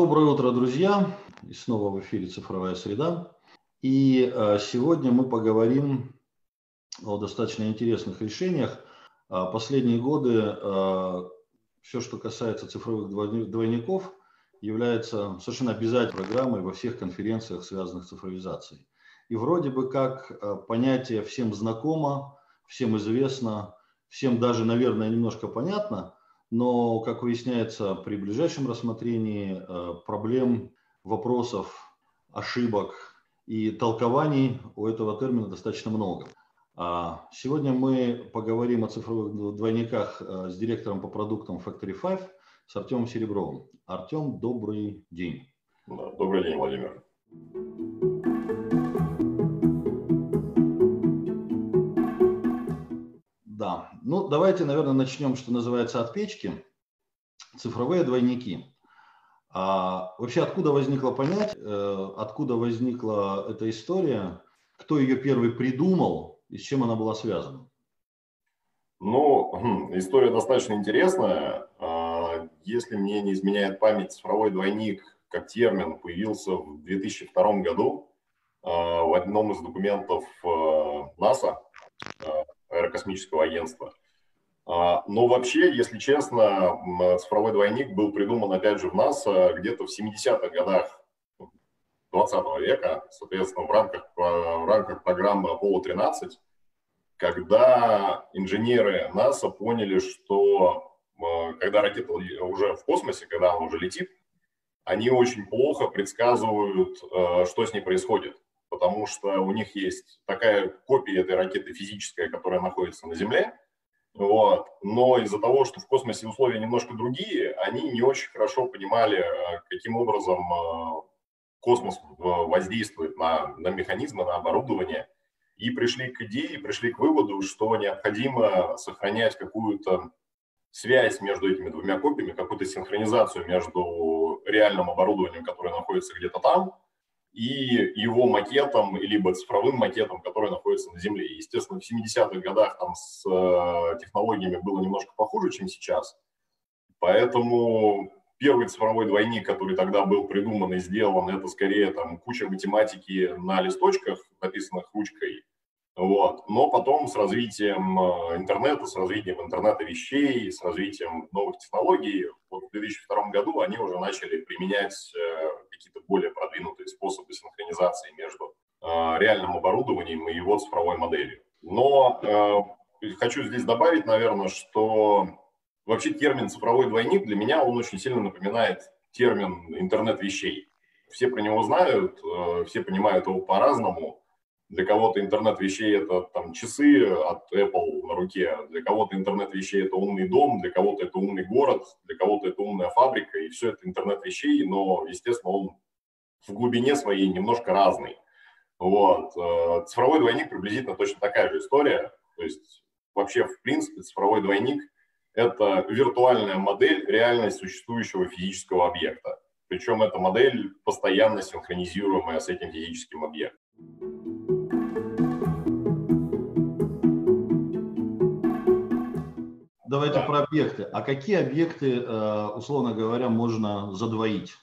Доброе утро, друзья! И снова в эфире «Цифровая среда». И э, сегодня мы поговорим о достаточно интересных решениях. А, последние годы э, все, что касается цифровых двойников, является совершенно обязательной программой во всех конференциях, связанных с цифровизацией. И вроде бы как э, понятие всем знакомо, всем известно, всем даже, наверное, немножко понятно – но, как выясняется при ближайшем рассмотрении, э, проблем, вопросов, ошибок и толкований у этого термина достаточно много. А сегодня мы поговорим о цифровых двойниках э, с директором по продуктам Factory 5, с Артемом Серебровым. Артем, добрый день. Добрый день, Владимир. Ну, давайте, наверное, начнем, что называется, от печки. Цифровые двойники. А вообще, откуда возникло понятие, э, откуда возникла эта история, кто ее первый придумал и с чем она была связана? Ну, хм, история достаточно интересная. А, если мне не изменяет память, цифровой двойник как термин появился в 2002 году а, в одном из документов э, НАСА, аэрокосмического агентства. А, но вообще, если честно, цифровой двойник был придуман, опять же, в НАСА где-то в 70-х годах 20 века, соответственно, в рамках, в рамках программы Apollo-13, когда инженеры НАСА поняли, что когда ракета уже в космосе, когда она уже летит, они очень плохо предсказывают, э, что с ней происходит. Потому что у них есть такая копия этой ракеты физическая, которая находится на Земле, вот. Но из-за того, что в космосе условия немножко другие, они не очень хорошо понимали, э, каким образом э, космос воздействует на, на механизмы, на оборудование, и пришли к идее, пришли к выводу, что необходимо сохранять какую-то связь между этими двумя копиями, какую-то синхронизацию между реальным оборудованием, которое находится где-то там, и его макетом, либо цифровым макетом, который находится на Земле. Естественно, в 70-х годах там с э, технологиями было немножко похуже, чем сейчас. Поэтому первый цифровой двойник, который тогда был придуман и сделан, это скорее там куча математики на листочках, написанных ручкой, вот. Но потом с развитием э, интернета, с развитием интернета вещей, с развитием новых технологий, вот в 2002 году они уже начали применять э, какие-то более продвинутые способы синхронизации между э, реальным оборудованием и его цифровой моделью. Но хочу здесь добавить, наверное, что вообще термин цифровой двойник для меня он очень сильно напоминает термин интернет вещей. Все про него знают, все понимают его по-разному, для кого-то интернет вещей это там часы от Apple на руке, для кого-то интернет вещей это умный дом, для кого-то это умный город, для кого-то это умная фабрика, и все это интернет вещей, но, естественно, он в глубине своей немножко разный. Вот. Э, цифровой двойник приблизительно точно такая же история. То есть вообще, в принципе, цифровой двойник – это виртуальная модель реально существующего физического объекта. Причем эта модель постоянно синхронизируемая с этим физическим объектом. Давайте да. про объекты. А какие объекты, э, условно говоря, можно задвоить?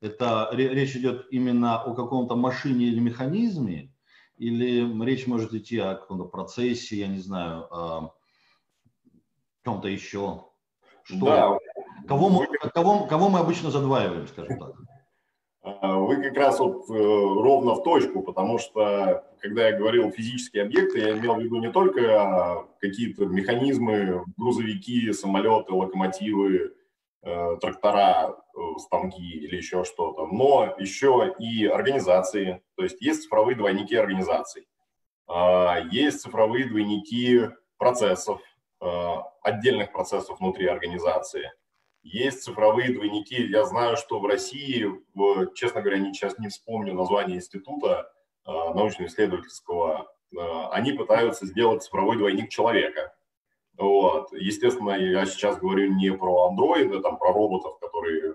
Это речь идет именно о каком-то машине или механизме, или речь может идти о каком-то процессе, я не знаю, о чем-то еще? Что? Да. Кого, мы, кого, кого мы обычно задваиваем, скажем так? А, вы как раз вот э, ровно в точку, потому что, когда я говорил физические объекты, я имел в виду не только какие-то механизмы, грузовики, самолеты, локомотивы, трактора, э, станки или еще что-то, но еще и организации. То есть есть цифровые двойники организаций, а, есть цифровые двойники процессов, отдельных процессов внутри организации – есть цифровые двойники. Я знаю, что в России, честно говоря, не, сейчас не вспомню название института э, научно-исследовательского, э, они пытаются сделать цифровой двойник человека. Вот. Естественно, я сейчас говорю не про андроиды, там, про роботов, которые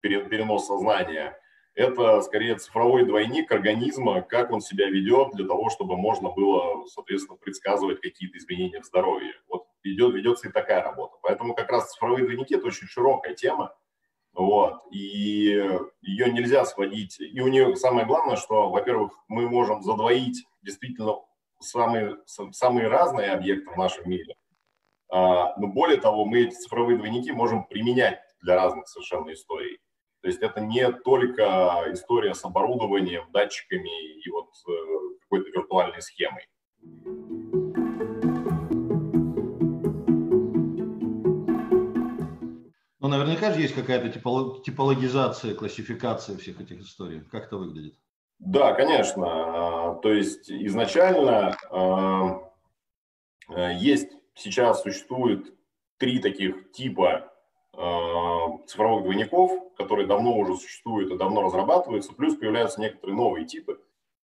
перенос сознания. Это скорее цифровой двойник организма, как он себя ведет для того, чтобы можно было, соответственно, предсказывать какие-то изменения в здоровье. Вот идет, ведется и такая работа. Поэтому как раз цифровые двойники – это очень широкая тема. Вот. И ее нельзя сводить. И у нее самое главное, что, во-первых, мы можем задвоить действительно самые, самые разные объекты в нашем мире. А, но более того, мы эти цифровые двойники можем применять для разных совершенно историй. То есть это не только история с оборудованием, датчиками и вот э, какой-то виртуальной схемой. Ну, наверняка же есть какая-то типологизация, классификация всех этих историй. Как это выглядит? Да, конечно. А, то есть изначально а, э, есть, сейчас существует три таких типа а, цифровых двойников, которые давно уже существуют и давно разрабатываются, плюс появляются некоторые новые типы.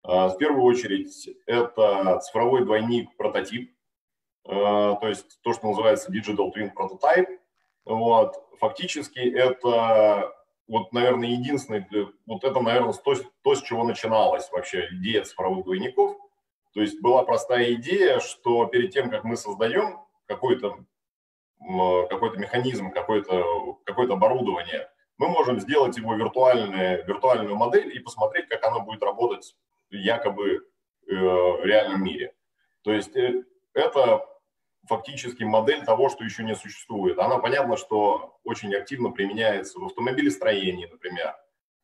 В первую очередь это цифровой двойник прототип, то есть то, что называется Digital Twin Prototype. Вот. Фактически это вот, наверное, единственный, вот это, наверное, то, то, с чего начиналась вообще идея цифровых двойников. То есть была простая идея, что перед тем, как мы создаем какой-то какой механизм, какое-то какое оборудование, мы можем сделать его виртуальную, виртуальную модель и посмотреть, как она будет работать якобы э, в реальном мире. То есть э, это фактически модель того, что еще не существует. Она, понятно, что очень активно применяется в автомобилестроении, например,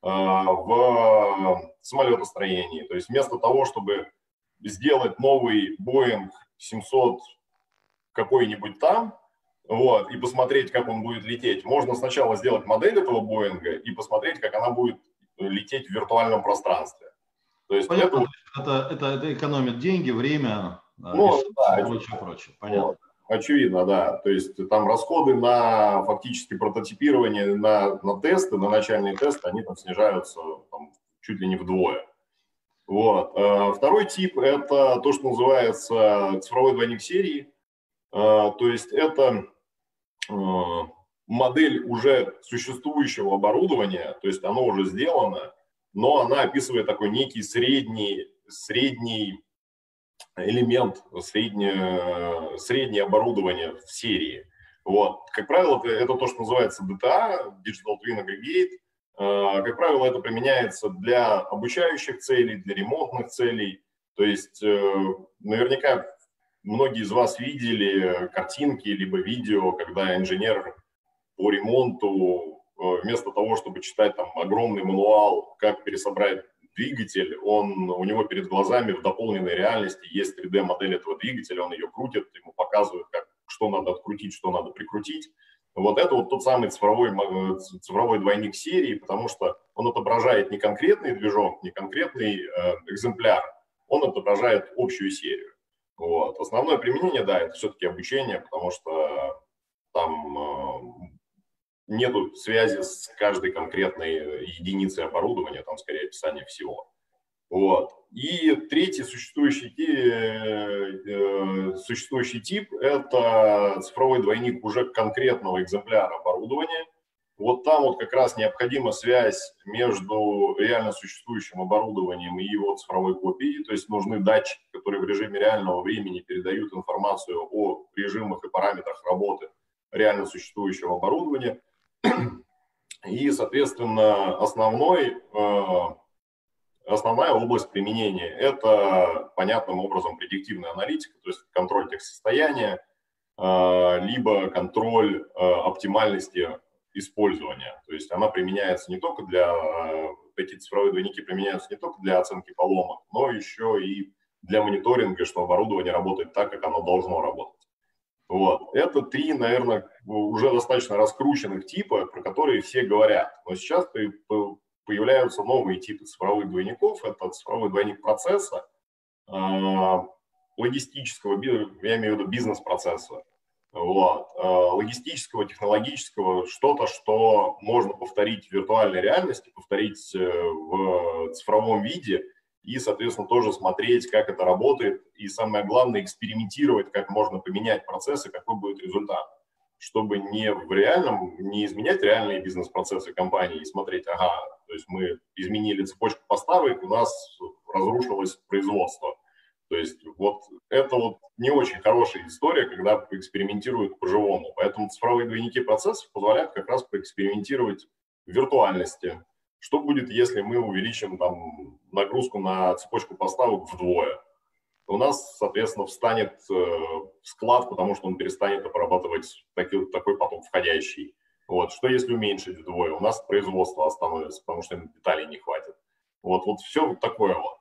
а, в самолетостроении. То есть вместо того, чтобы сделать новый Boeing 700 какой-нибудь там, вот, и посмотреть, как он будет лететь, можно сначала сделать модель этого Боинга и посмотреть, как она будет лететь в виртуальном пространстве. То есть Понятно, это, это, это экономит деньги, время, ну, да, прочее, прочее. Понятно. Вот. Очевидно, да. То есть там расходы на фактически прототипирование, на, на тесты, на начальные тесты, они там снижаются там, чуть ли не вдвое. Вот. А, второй тип – это то, что называется цифровой двойник серии. А, то есть это а, модель уже существующего оборудования, то есть оно уже сделано, но она описывает такой некий средний, средний элемент среднее, среднее оборудование в серии. Вот. Как правило, это, это то, что называется DTA, Digital Twin Aggregate. А, как правило, это применяется для обучающих целей, для ремонтных целей. То есть э, наверняка многие из вас видели картинки либо видео, когда инженер по ремонту э, вместо того, чтобы читать там огромный мануал, как пересобрать двигатель, он, у него перед глазами в дополненной реальности есть 3D-модель этого двигателя, он ее крутит, ему показывают, как, что надо открутить, что надо прикрутить. Вот это вот тот самый цифровой, цифровой двойник серии, потому что он отображает не конкретный движок, не конкретный э, экземпляр, он отображает общую серию. Вот. Основное применение, да, это все-таки обучение, потому что там э, нету связи с каждой конкретной единицей оборудования, там скорее описание всего. Вот. И третий существующий, э, существующий тип – это цифровой двойник уже конкретного экземпляра оборудования. Вот там вот как раз необходима связь между реально существующим оборудованием и его цифровой копией, то есть нужны датчики, которые в режиме реального времени передают информацию о режимах и параметрах работы реально существующего оборудования – и, соответственно, основной, э, основная область применения – это понятным образом предиктивная аналитика, то есть контроль техсостояния, э, либо контроль э, оптимальности использования. То есть она применяется не только для, эти цифровые двойники применяются не только для оценки поломок, но еще и для мониторинга, что оборудование работает так, как оно должно работать. Вот. Это три, наверное, уже достаточно раскрученных типа, про которые все говорят. Но сейчас появляются новые типы цифровых двойников. Это цифровой двойник процесса, а, логистического, я имею в виду бизнес-процесса, вот, а, логистического, технологического, что-то, что можно повторить в виртуальной реальности, повторить э, в цифровом виде – и, соответственно, тоже смотреть, как это работает, и самое главное, экспериментировать, как можно поменять процессы, какой будет результат, чтобы не в реальном, не изменять реальные бизнес-процессы компании и смотреть, ага, то есть мы изменили цепочку поставок, у нас разрушилось производство. То есть вот это вот не очень хорошая история, когда экспериментируют по-живому. Поэтому цифровые двойники процессов позволяют как раз поэкспериментировать виртуальности. Что будет, если мы увеличим там, нагрузку на цепочку поставок вдвое? У нас, соответственно, встанет э, склад, потому что он перестанет обрабатывать таки, такой поток входящий. Вот. Что если уменьшить вдвое? У нас производство остановится, потому что деталей не хватит. Вот, вот все такое вот.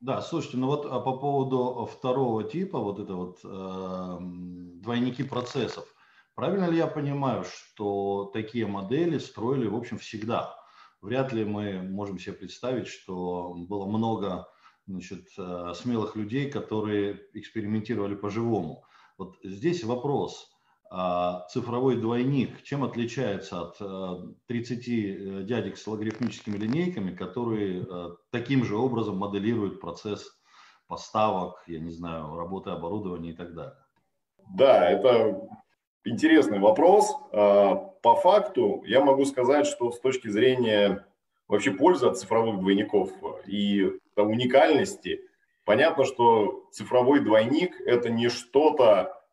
Да, слушайте, ну вот а по поводу второго типа, вот это вот э, двойники процессов, правильно ли я понимаю, что такие модели строили, в общем, всегда? Вряд ли мы можем себе представить, что было много значит, э, смелых людей, которые экспериментировали по-живому. Вот здесь вопрос – а цифровой двойник, чем отличается от 30 э, э, дядек с логарифмическими линейками, которые таким же образом моделируют процесс поставок, я не знаю, работы оборудования и так далее? Да, это интересный вопрос. А, по факту я могу сказать, что с точки зрения вообще пользы от цифровых двойников и уникальности, понятно, что цифровой двойник – это не что-то,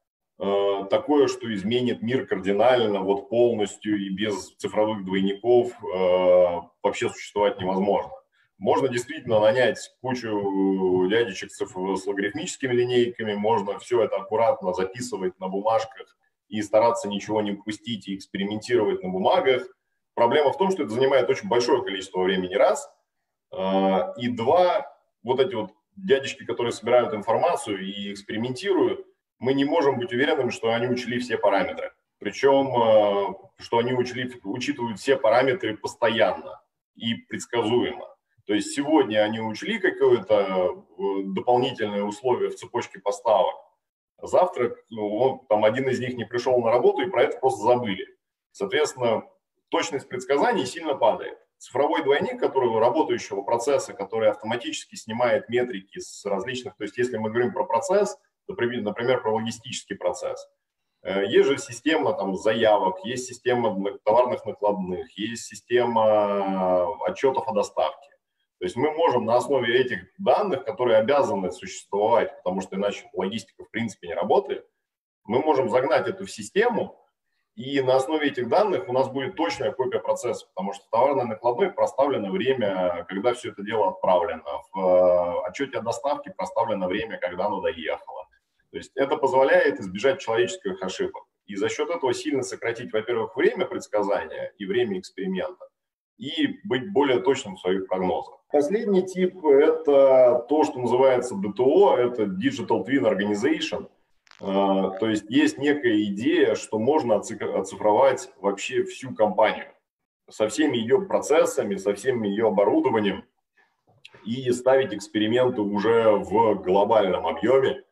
Э, такое, что изменит мир кардинально, вот полностью и без цифровых двойников э, вообще существовать невозможно. Можно действительно нанять кучу дядечек с логарифмическими линейками, можно все это аккуратно записывать на бумажках и стараться ничего не упустить и экспериментировать на бумагах. Проблема в том, что это занимает очень большое количество времени, раз. Э, и два, вот эти вот дядечки, которые собирают информацию и экспериментируют, мы не можем быть уверенными, что они учли все параметры. Причем, э, что они учли, учитывают все параметры постоянно и предсказуемо. То есть сегодня они учли какое-то э, дополнительное условие в цепочке поставок. Завтра ну, там один из них не пришел на работу и про это просто забыли. Соответственно, точность предсказаний сильно падает. Цифровой двойник, который работающего процесса, который автоматически снимает метрики с различных, то есть если мы говорим про процесс – например, про логистический процесс. Э, есть же система там, заявок, есть система товарных накладных, есть система отчетов о доставке. То есть мы можем на основе этих данных, которые обязаны существовать, потому что иначе логистика в принципе не работает, мы можем загнать эту в систему, и на основе этих данных у нас будет точная копия процесса, потому что в товарной накладной проставлено время, когда все это дело отправлено. В э, отчете о доставке проставлено время, когда оно доехало. То есть это позволяет избежать человеческих ошибок. И за счет этого сильно сократить, во-первых, время предсказания и время эксперимента, и быть более точным в своих прогнозах. Последний тип – это то, что называется DTO, это Digital Twin Organization. А, то есть есть некая идея, что можно оцифровать вообще всю компанию со всеми ее процессами, со всем ее оборудованием и ставить эксперименты уже в глобальном объеме,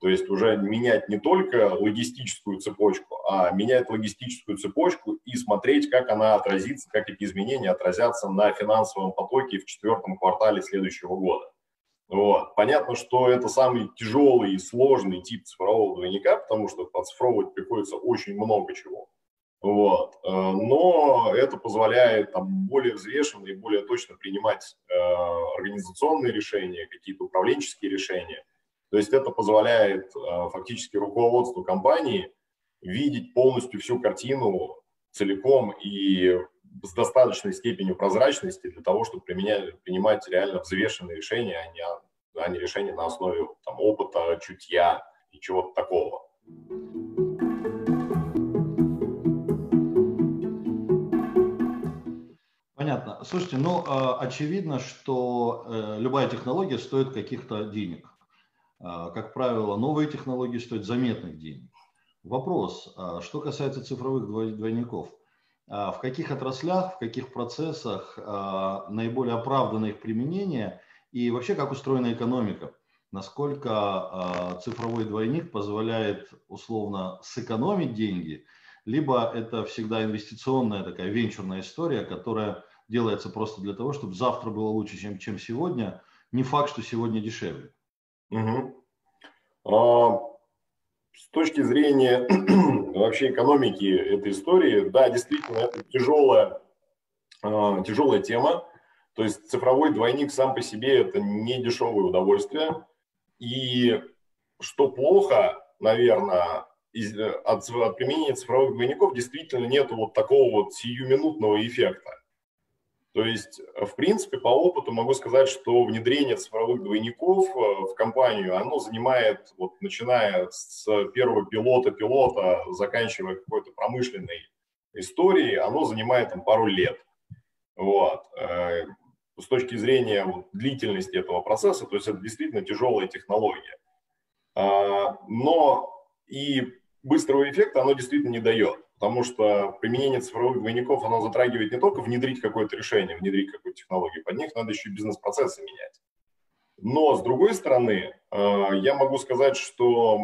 то есть уже менять не только логистическую цепочку, а менять логистическую цепочку и смотреть, как она отразится, как эти изменения отразятся на финансовом потоке в четвертом квартале следующего года. Вот. Понятно, что это самый тяжелый и сложный тип цифрового двойника, потому что оцифровывать приходится очень много чего. Вот. Э, но это позволяет там, более взвешенно и более точно принимать э, организационные решения, какие-то управленческие решения – то есть это позволяет э, фактически руководству компании видеть полностью всю картину целиком и с достаточной степенью прозрачности для того, чтобы применять, принимать реально взвешенные решения, а не, а не решения на основе там, опыта, чутья и чего-то такого. Понятно. Слушайте, ну, э, очевидно, что э, любая технология стоит каких-то денег. А, как правило, новые технологии стоят заметных денег. Вопрос, а, что касается цифровых двойников. А, в каких отраслях, в каких процессах наиболее оправдано их применение и вообще как устроена экономика? Насколько цифровой двойник позволяет условно сэкономить деньги, либо это всегда инвестиционная такая венчурная история, которая делается просто для того, чтобы завтра было лучше, чем, чем сегодня. Не факт, что сегодня дешевле. Угу. А, с точки зрения вообще экономики этой истории, да, действительно, это тяжелая, а, тяжелая тема. То есть цифровой двойник сам по себе это не дешевое удовольствие. И что плохо, наверное, из, от, от применения цифровых двойников действительно нет вот такого вот сиюминутного эффекта. То есть, в принципе, по опыту могу сказать, что внедрение цифровых двойников в компанию, оно занимает, вот, начиная с первого пилота-пилота, заканчивая какой-то промышленной историей, оно занимает там, пару лет. Вот. Э, с точки зрения вот, длительности этого процесса, то есть это действительно тяжелая технология. А, но и быстрого эффекта оно действительно не дает, потому что применение цифровых двойников, оно затрагивает не только внедрить какое-то решение, внедрить какую-то технологию, под них надо еще и бизнес-процессы менять. Но, с другой стороны, а, я могу сказать, что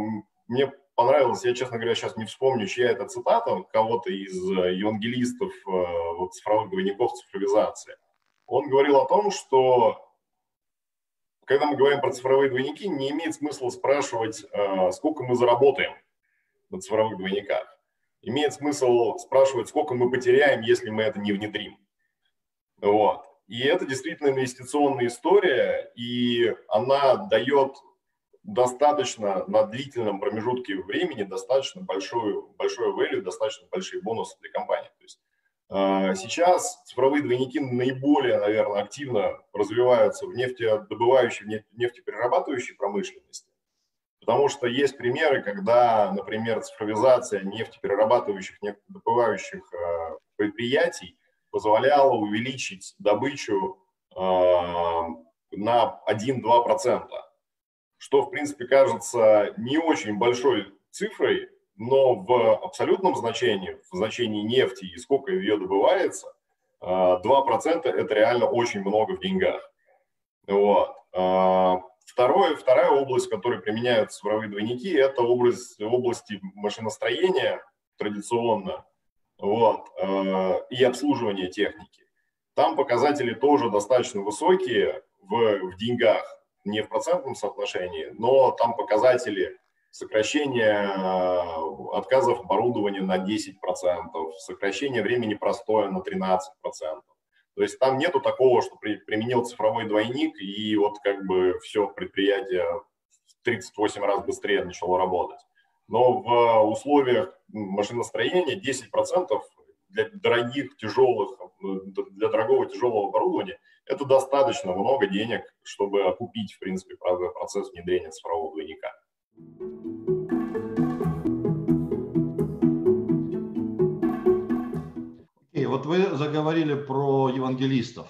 мне понравилось, я, честно говоря, сейчас не вспомню, чья это цитата, кого-то из евангелистов а, вот, цифровых двойников цифровизации – он говорил о том, что когда мы говорим про цифровые двойники, не имеет смысла спрашивать, э, сколько мы заработаем на цифровых двойниках. Имеет смысл спрашивать, сколько мы потеряем, если мы это не внедрим. Вот. И это действительно инвестиционная история, и она дает достаточно на длительном промежутке времени достаточно большую, большое value, достаточно большие бонусы для компании. То есть а, сейчас цифровые двойники наиболее, наверное, активно развиваются в нефтедобывающей, в нефтеперерабатывающей промышленности, потому что есть примеры, когда, например, цифровизация нефтеперерабатывающих, нефтедобывающих а, предприятий позволяла увеличить добычу а, на 1-2%, что, в принципе, кажется не очень большой цифрой, но в абсолютном значении, в значении нефти и сколько ее добывается, 2% а, это реально очень много в деньгах. Вот. Второе, вторая область, в которой применяются цифровые двойники, это область, области машиностроения традиционно вот, а, и обслуживания техники. Там показатели тоже достаточно высокие в, в деньгах, не в процентном соотношении, но там показатели сокращение э, отказов оборудования на 10%, сокращение времени простоя на 13%. То есть там нету такого, что при, применил цифровой двойник и вот как бы все предприятие в 38 раз быстрее начало работать. Но в условиях машиностроения 10% для дорогих, тяжелых, для дорогого тяжелого оборудования это достаточно много денег, чтобы окупить, в принципе, процесс внедрения цифрового двойника. Вот вы заговорили про евангелистов.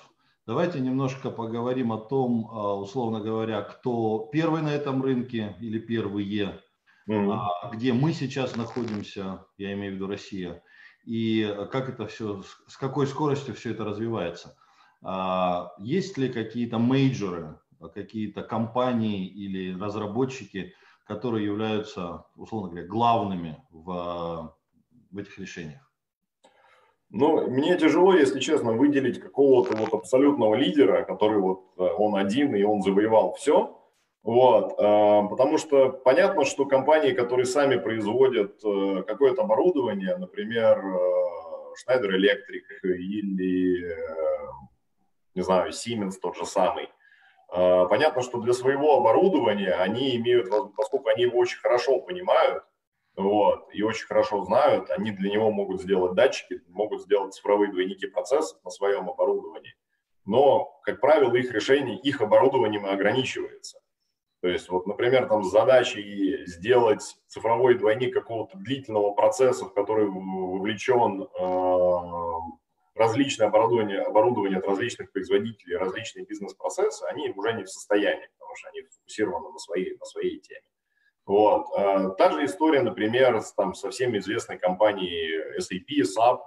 Давайте немножко поговорим о том, а, условно говоря, кто первый на этом рынке или первые, mm-hmm. где мы сейчас находимся, я имею в виду Россия, и как это все, с какой скоростью все это развивается. А, есть ли какие-то мейджоры, какие-то компании или разработчики, которые являются, условно говоря, главными в, в этих решениях? Ну, мне тяжело, если честно, выделить какого-то вот абсолютного лидера, который вот э, он один и он завоевал все. Вот, э, потому что понятно, что компании, которые сами производят э, какое-то оборудование, например, Schneider Electric или, не знаю, Siemens тот же самый, понятно, что для своего оборудования они имеют, поскольку они его очень хорошо понимают, вот, и очень хорошо знают, они для него могут сделать датчики, могут сделать цифровые двойники процессов на своем оборудовании. Но, как правило, их решение, их оборудованием ограничивается. То есть, вот, например, там с сделать цифровой двойник какого-то длительного процесса, в который вовлечен э, различное оборудование, оборудование от различных производителей, различные бизнес-процессы, они уже не в состоянии, потому что они фокусированы на своей, на своей теме. Вот. А, та же история, например, с, там, со всеми известной компанией SAP, SAP,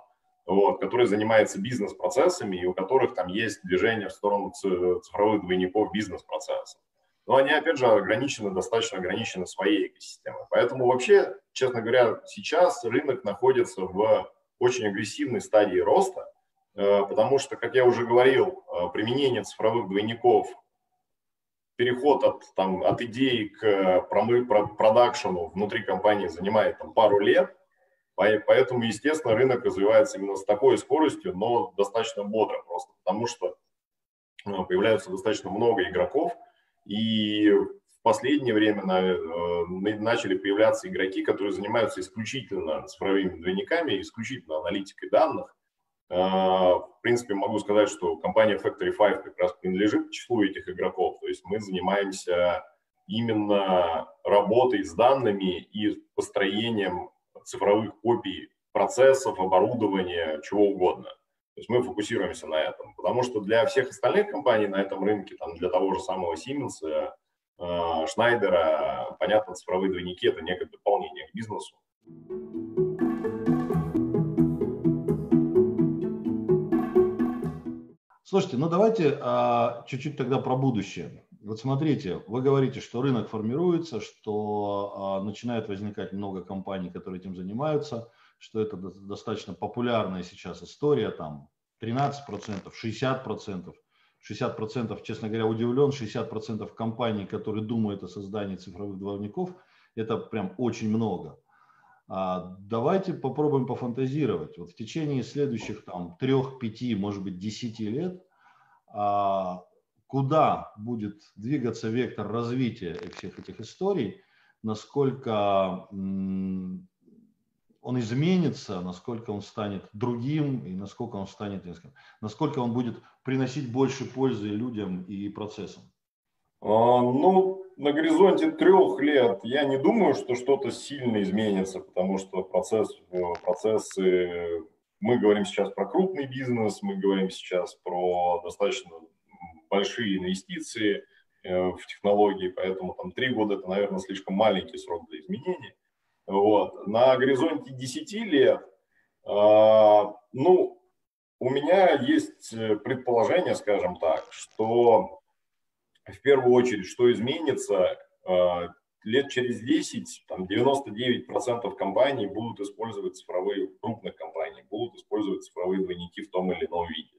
вот, которая занимается бизнес-процессами и у которых там есть движение в сторону цифровых двойников бизнес-процессов. Но они, опять же, ограничены, достаточно ограничены своей экосистемой. Поэтому вообще, честно говоря, сейчас рынок находится в очень агрессивной стадии роста, Э, потому что, как я уже говорил, э, применение цифровых двойников, переход от, там, от идеи к промы, продакшену внутри компании занимает там, пару лет, поэтому, естественно, рынок развивается именно с такой скоростью, но достаточно бодро, просто потому что э, появляется достаточно много игроков, и, в последнее время начали появляться игроки, которые занимаются исключительно цифровыми двойниками, исключительно аналитикой данных. В принципе, могу сказать, что компания Factory 5 как раз принадлежит к числу этих игроков. То есть мы занимаемся именно работой с данными и построением цифровых копий процессов, оборудования, чего угодно. То есть мы фокусируемся на этом. Потому что для всех остальных компаний на этом рынке, там, для того же самого Siemens, Шнайдера, понятно, цифровые двойники – это некое дополнение к бизнесу. Слушайте, ну давайте а, чуть-чуть тогда про будущее. Вот смотрите, вы говорите, что рынок формируется, что а, начинает возникать много компаний, которые этим занимаются, что это достаточно популярная сейчас история, там 13%, 60%, 60%, честно говоря, удивлен, 60% компаний, которые думают о создании цифровых двойников, это прям очень много. А давайте попробуем пофантазировать. Вот в течение следующих там трех, пяти, может быть, десяти лет а, куда будет двигаться вектор развития всех этих историй, насколько он изменится, насколько он станет другим и насколько он станет, насколько он будет приносить больше пользы людям и процессам? А, ну, на горизонте трех лет я не думаю, что что-то сильно изменится, потому что процесс, э, процессы, мы говорим сейчас про крупный бизнес, мы говорим сейчас про достаточно большие инвестиции э, в технологии, поэтому там три года это, наверное, слишком маленький срок для изменений. Вот. На горизонте 10 лет, э, ну, у меня есть предположение, скажем так, что в первую очередь, что изменится, э, лет через 10, там 99% компаний будут использовать цифровые, крупных компаний, будут использовать цифровые двойники в том или ином виде.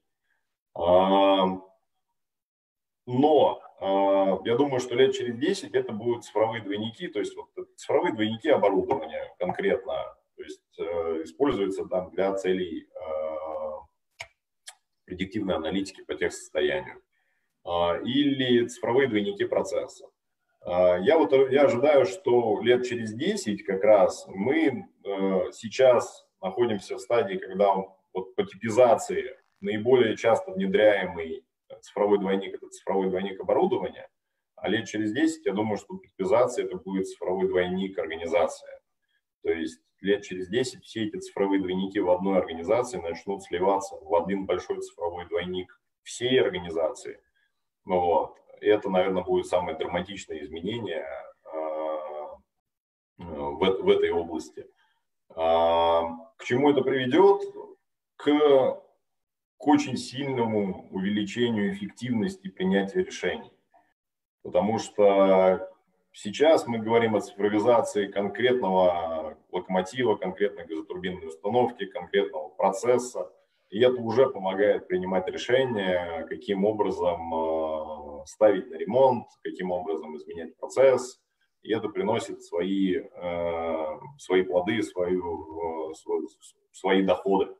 Но э, я думаю, что лет через 10 это будут цифровые двойники, то есть вот цифровые двойники оборудования конкретно, то есть э, используются там для целей э, предиктивной аналитики по техсостоянию или цифровые двойники процесса. Я вот я ожидаю, что лет через 10 как раз мы сейчас находимся в стадии, когда вот по типизации наиболее часто внедряемый цифровой двойник – это цифровой двойник оборудования, а лет через 10, я думаю, что типизация – это будет цифровой двойник организации. То есть лет через 10 все эти цифровые двойники в одной организации начнут сливаться в один большой цифровой двойник всей организации. Ну, вот. И это, наверное, будет самое драматичное изменение э, в, в этой области. А, к чему это приведет? К к очень сильному увеличению эффективности принятия решений. Потому что сейчас мы говорим о цифровизации конкретного локомотива, конкретной газотурбинной установки, конкретного процесса. И это уже помогает принимать решения, каким образом э, ставить на ремонт, каким образом изменять процесс. И это приносит свои, э, свои плоды, свою, э, свои доходы.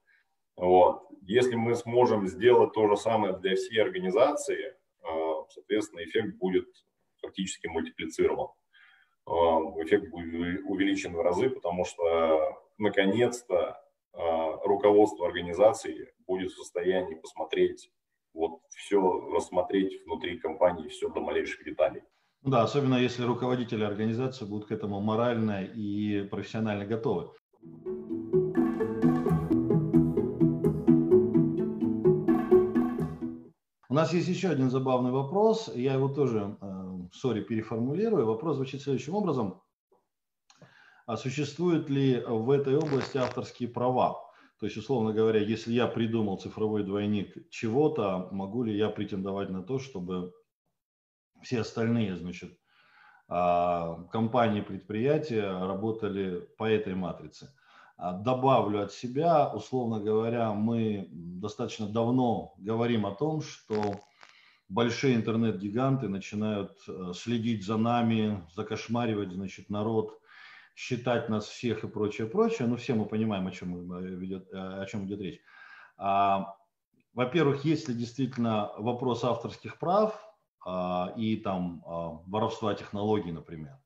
Вот. Если мы сможем сделать то же самое для всей организации, а, соответственно, эффект будет фактически мультиплицирован. А, эффект будет увеличен в разы, потому что наконец-то а, руководство организации будет в состоянии посмотреть, вот все рассмотреть внутри компании, все до малейших деталей. Да, особенно если руководители организации будут к этому морально и профессионально готовы. У нас есть еще один забавный вопрос, я его тоже, сори, переформулирую. Вопрос звучит следующим образом. А существуют ли в этой области авторские права? То есть, условно говоря, если я придумал цифровой двойник чего-то, могу ли я претендовать на то, чтобы все остальные, значит, а, компании, предприятия работали по этой матрице? А, добавлю от себя, условно говоря, мы достаточно давно говорим о том, что большие интернет-гиганты начинают э, следить за нами, закошмаривать, значит, народ, считать нас всех и прочее, прочее. Ну, все мы понимаем, о чем, идет, э, о чем идет речь. А, во-первых, если действительно вопрос авторских прав, а, и там а, воровства технологий, например.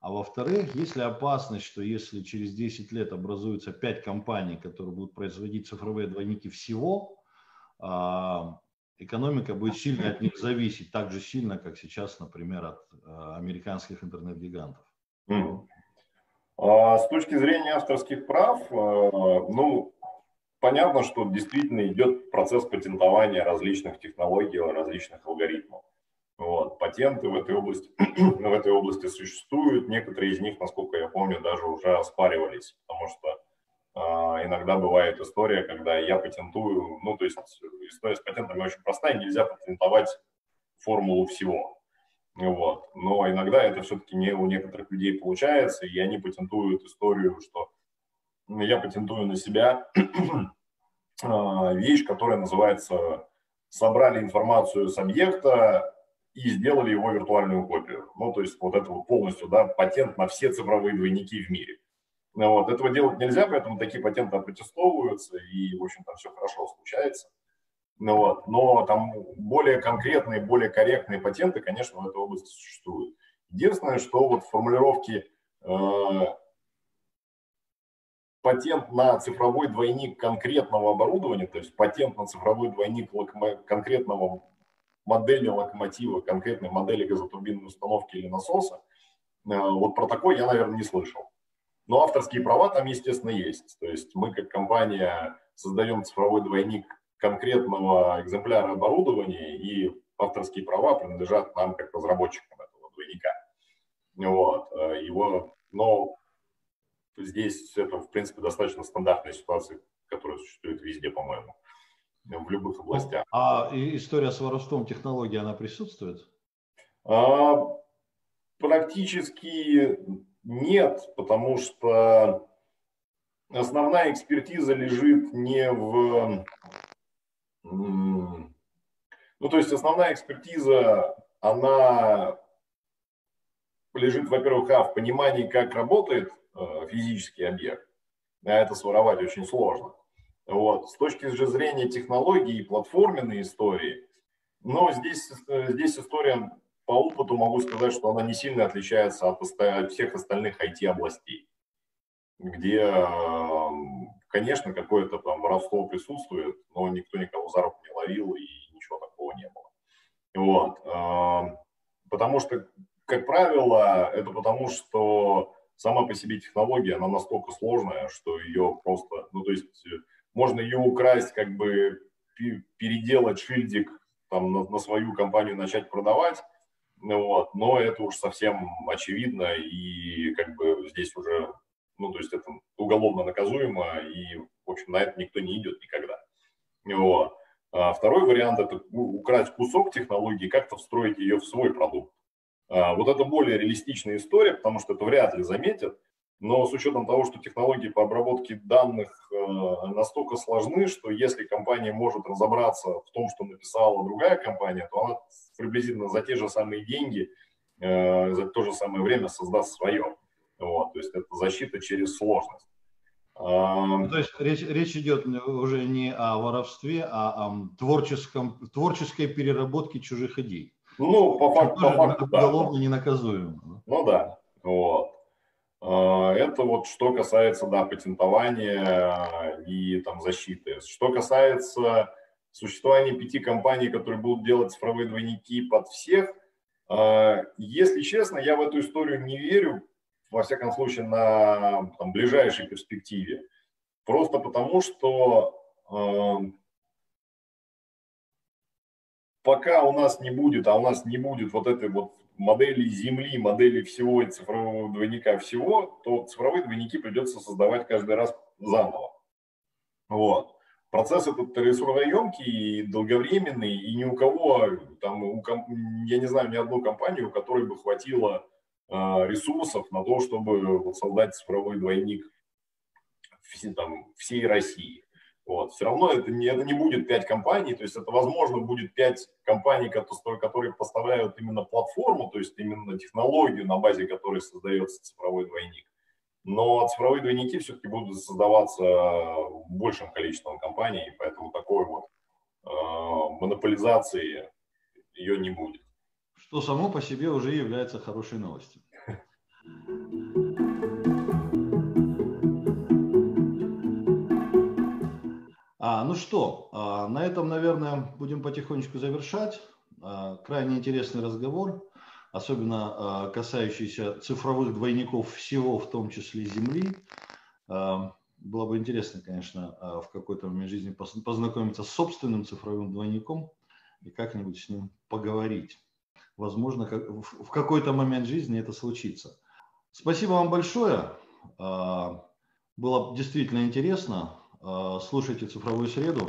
А во-вторых, есть ли опасность, что если через 10 лет образуется 5 компаний, которые будут производить цифровые двойники всего, экономика будет сильно от них зависеть, так же сильно, как сейчас, например, от американских интернет-гигантов. С точки зрения авторских прав, ну, понятно, что действительно идет процесс патентования различных технологий, различных алгоритмов. Вот. Патенты в этой, области, в этой области существуют. Некоторые из них, насколько я помню, даже уже оспаривались, потому что э, иногда бывает история, когда я патентую, ну, то есть история с патентами очень простая, нельзя патентовать формулу всего. Вот. Но иногда это все-таки не у некоторых людей получается, и они патентуют историю, что я патентую на себя а, вещь, которая называется «собрали информацию с объекта, и сделали его виртуальную копию. Ну, то есть вот это вот полностью, да, патент на все цифровые двойники в мире. Вот, этого делать нельзя, поэтому такие патенты протестовываются, и, в общем, там все хорошо случается. Ну, вот, но там более конкретные, более корректные патенты, конечно, в этой области существуют. Единственное, что вот формулировки э, патент на цифровой двойник конкретного оборудования, то есть патент на цифровой двойник конкретного модели локомотива, конкретной модели газотурбинной установки или насоса, э, вот про такой я, наверное, не слышал. Но авторские права там, естественно, есть. То есть мы как компания создаем цифровой двойник конкретного экземпляра оборудования, и авторские права принадлежат нам как разработчикам этого двойника. Вот. Э, его, но здесь это, в принципе, достаточно стандартная ситуация, которая существует везде, по-моему в любых областях. А история с воровством технологий, она присутствует? А, практически нет, потому что основная экспертиза лежит не в... Ну, то есть основная экспертиза, она лежит, во-первых, а, в понимании, как работает э, физический объект, а это своровать очень сложно. Вот. С точки зрения технологий и платформенной истории, но здесь, здесь история по опыту могу сказать, что она не сильно отличается от, всех остальных IT-областей, где, конечно, какое-то там воровство присутствует, но никто никого за руку не ловил и ничего такого не было. Вот. Потому что, как правило, это потому, что сама по себе технология, она настолько сложная, что ее просто, ну, то есть можно ее украсть, как бы переделать шильдик там, на, на свою компанию начать продавать, ну, вот, но это уж совсем очевидно, и как бы здесь уже, ну, то есть это уголовно наказуемо, и, в общем, на это никто не идет никогда. Вот. А второй вариант – это украсть кусок технологии как-то встроить ее в свой продукт. А вот это более реалистичная история, потому что это вряд ли заметят, но с учетом того, что технологии по обработке данных э, настолько сложны, что если компания может разобраться в том, что написала другая компания, то она приблизительно за те же самые деньги, э, за то же самое время создаст свое. Вот, то есть это защита через сложность. Ну, то есть речь, речь идет уже не о воровстве, а о творческом, творческой переработке чужих идей. Ну, по факту, по факту да. Уголовно ненаказуемо. Ну да, вот. А, это вот что касается, да, патентования и там защиты. Что касается существования пяти компаний, которые будут делать цифровые двойники под всех, а, если честно, я в эту историю не верю, во всяком случае, на там, ближайшей перспективе. Просто потому, что а, пока у нас не будет, а у нас не будет вот этой вот модели Земли, модели всего цифрового двойника всего, то цифровые двойники придется создавать каждый раз заново. Вот. Процесс этот ресурсоемкий и долговременный, и ни у кого, там, у, я не знаю ни одну компанию, у которой бы хватило э, ресурсов на то, чтобы создать цифровой двойник все, там, всей России. Вот. Все равно это не, это не будет 5 компаний, то есть это, возможно, будет 5 компаний, которые, которые поставляют именно платформу, то есть именно технологию, на базе которой создается цифровой двойник. Но цифровые двойники все-таки будут создаваться большим количеством компаний, поэтому такой вот э, монополизации ее не будет. Что само по себе уже является хорошей новостью. А, ну что, а, на этом, наверное, будем потихонечку завершать. А, крайне интересный разговор, особенно а, касающийся цифровых двойников всего, в том числе Земли. Было бы интересно, конечно, в какой-то момент жизни познакомиться с собственным цифровым двойником и как-нибудь с ним поговорить. Возможно, в какой-то момент жизни это случится. Спасибо вам большое. А, было действительно интересно. А, слушайте «Цифровую среду».